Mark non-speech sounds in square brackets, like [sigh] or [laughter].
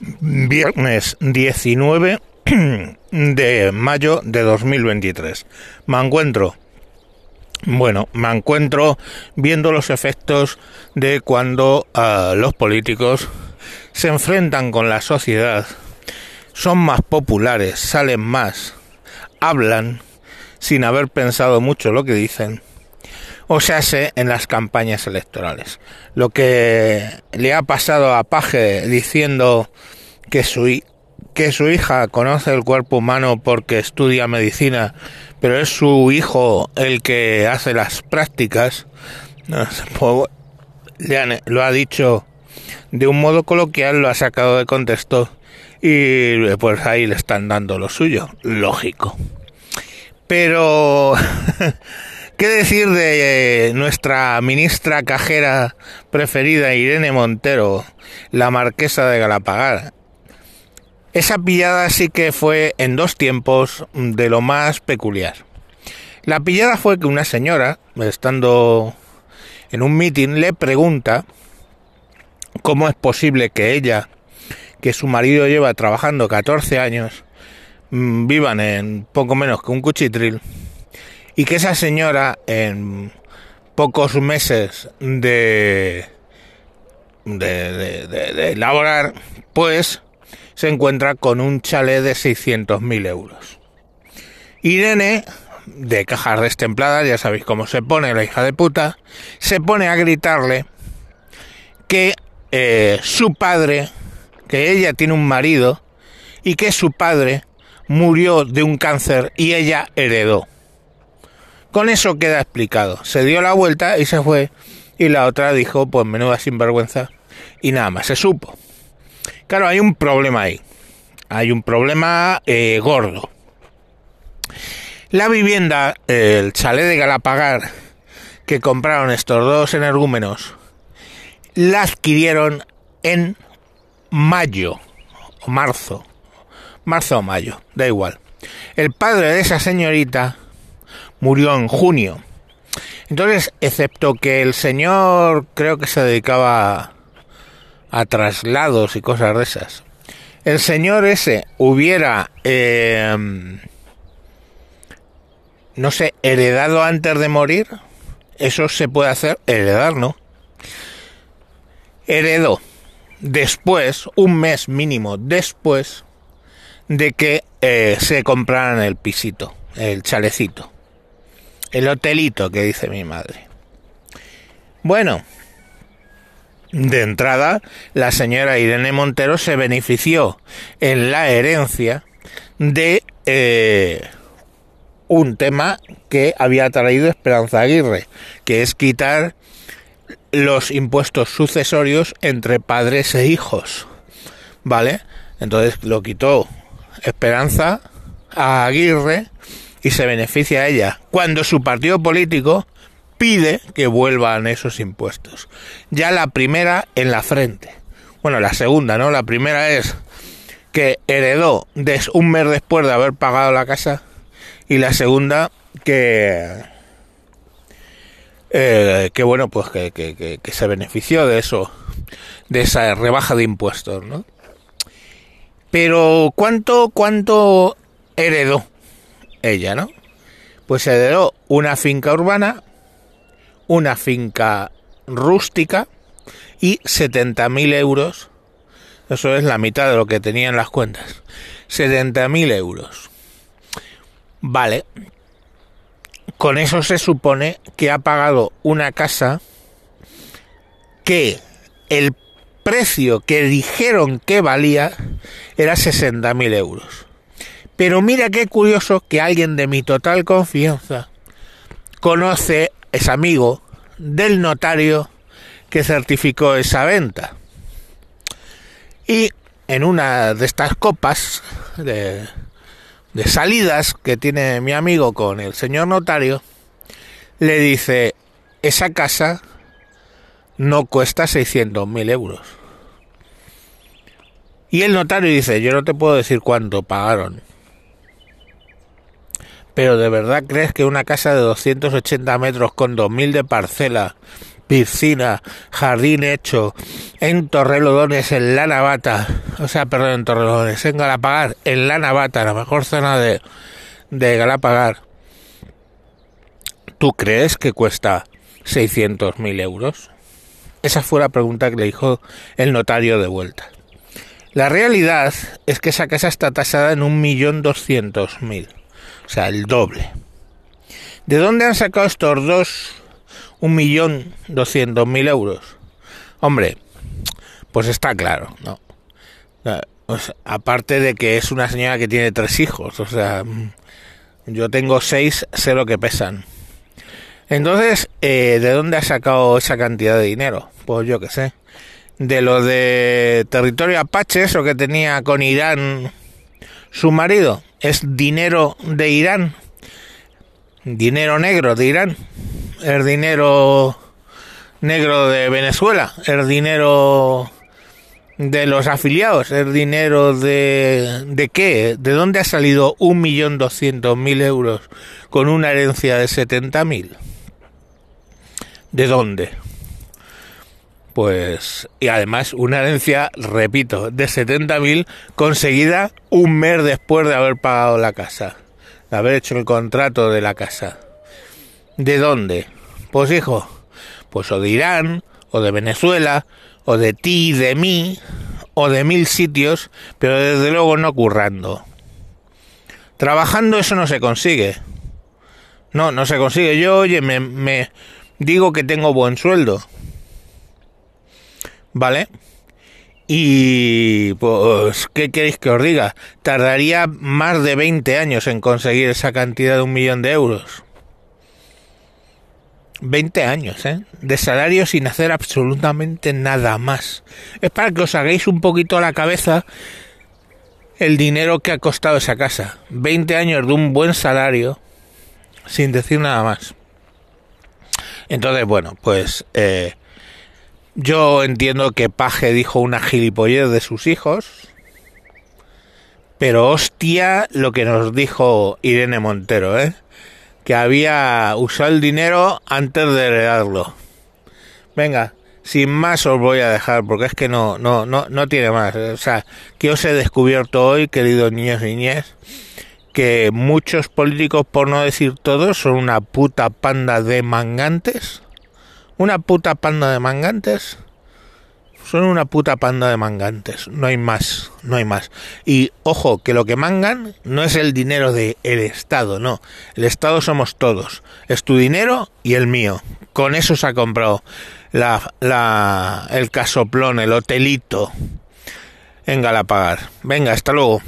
viernes 19 de mayo de 2023. Me encuentro, bueno, me encuentro viendo los efectos de cuando uh, los políticos se enfrentan con la sociedad, son más populares, salen más, hablan sin haber pensado mucho lo que dicen o se hace en las campañas electorales. Lo que le ha pasado a Paje diciendo que su, que su hija conoce el cuerpo humano porque estudia medicina, pero es su hijo el que hace las prácticas, pues, lo ha dicho de un modo coloquial, lo ha sacado de contexto y pues ahí le están dando lo suyo, lógico. Pero [laughs] ¿Qué decir de eh, nuestra ministra cajera preferida, Irene Montero, la marquesa de Galapagar? Esa pillada sí que fue en dos tiempos de lo más peculiar. La pillada fue que una señora, estando en un mitin, le pregunta cómo es posible que ella, que su marido lleva trabajando 14 años, mm, vivan en poco menos que un cuchitril y que esa señora en pocos meses de de, de, elaborar, pues se encuentra con un chalet de 600.000 euros. Irene, de cajas destempladas, ya sabéis cómo se pone la hija de puta, se pone a gritarle que eh, su padre, que ella tiene un marido y que su padre murió de un cáncer y ella heredó. Con eso queda explicado. Se dio la vuelta y se fue. Y la otra dijo, pues menuda sinvergüenza. Y nada más, se supo. Claro, hay un problema ahí. Hay un problema eh, gordo. La vivienda, el chalet de Galapagar, que compraron estos dos energúmenos, la adquirieron en mayo o marzo. Marzo o mayo, da igual. El padre de esa señorita murió en junio. Entonces, excepto que el señor creo que se dedicaba a, traslados y cosas de esas, el señor ese hubiera, em, no sé, heredado antes de morir, eso se puede hacer, heredar, ¿no? Heredó después, un mes mínimo después de que eh, se compraran el pisito, el chalecito. El hotelito que dice mi madre. Bueno, de entrada, la señora Irene Montero se benefició en la herencia de eh, un tema que había traído Esperanza Aguirre, que es quitar los impuestos sucesorios entre padres e hijos. ¿Vale? Entonces lo quitó Esperanza a Aguirre y se beneficia a ella cuando su partido político pide que vuelvan esos impuestos. Ya la primera en la frente. Bueno, la segunda, ¿no? La primera es que heredó un mes después de haber pagado la casa y la segunda que eh, que bueno pues que, que, que, se benefició de eso de esa rebaja de impuestos no pero cuánto cuánto heredó ella, ¿no? Pues heredó una finca urbana, una finca rústica y 70.000 euros. Eso es la mitad de lo que tenía en las cuentas. 70.000 euros. Vale. Con eso se supone que ha pagado una casa que el precio que dijeron que valía era 60.000 euros. Pero mira qué curioso que alguien de mi total confianza conoce, es amigo del notario que certificó esa venta. Y en una de estas copas de, salidas que tiene mi amigo con el señor notario, le dice, esa casa no cuesta 600.000 euros. Y el notario dice, yo no te puedo decir cuánto pagaron. Pero ¿de verdad crees que una casa de 280 metros con 2.000 de parcela, piscina, jardín hecho, en Torrelodones, en La Navata, o sea, perdón, en Torrelodones, en Galapagar, en la Navata, la mejor zona de, de Galapagar, ¿tú crees que cuesta 600.000 euros? Esa fue la pregunta que le dijo el notario de vuelta. La realidad es que esa casa está tasada en 1.200.000, o sea, el doble. ¿De dónde han sacado estos dos 1.200.000 euros? Hombre, pues está claro, ¿no? aparte de que es una señora que tiene tres hijos, o sea, yo tengo seis, sé lo que pesan. Entonces, eh, ¿de dónde ha sacado esa cantidad de dinero? Pues yo qué sé. De lo de territorio Apache, eso que tenía con Irán su marido, es dinero de Irán, dinero negro de Irán, el dinero negro de Venezuela, el dinero de los afiliados, el dinero de... ¿De qué? ¿De dónde ha salido un millón doscientos mil euros con una herencia de setenta mil? ¿De dónde? Pues, y además una herencia, repito, de setenta mil conseguida un mes después de haber pagado la casa, de haber hecho el contrato de la casa. ¿De dónde? Pues hijo, pues o de Irán, o de Venezuela, o de ti, de mí, o de mil sitios, pero desde luego no currando. Trabajando eso no se consigue. No, no se consigue. Yo, oye, me, me digo que tengo buen sueldo. ¿Vale? Y pues, ¿qué queréis que os diga? Tardaría más de 20 años en conseguir esa cantidad de un millón de euros. 20 años, ¿eh? De salario sin hacer absolutamente nada más. Es para que os hagáis un poquito a la cabeza el dinero que ha costado esa casa. 20 años de un buen salario sin decir nada más. Entonces, bueno, pues eh, yo entiendo que Paje dijo una gilipollez de sus hijos. Pero hostia lo que nos dijo Irene Montero, ¿eh? que había usado el dinero antes de heredarlo. Venga, sin más os voy a dejar porque es que no, no, no, no tiene más. O sea, que os he descubierto hoy, queridos niños y niñas, que muchos políticos, por no decir todos, son una puta panda de mangantes. Una puta panda de mangantes son una puta panda de mangantes, no hay más, no hay más. Y ojo, que lo que mangan no es el dinero del el Estado, no. El Estado somos todos. Es tu dinero y el mío. Con eso se ha comprado la, la, el casoplón, el hotelito en Galapagar. Venga, hasta luego.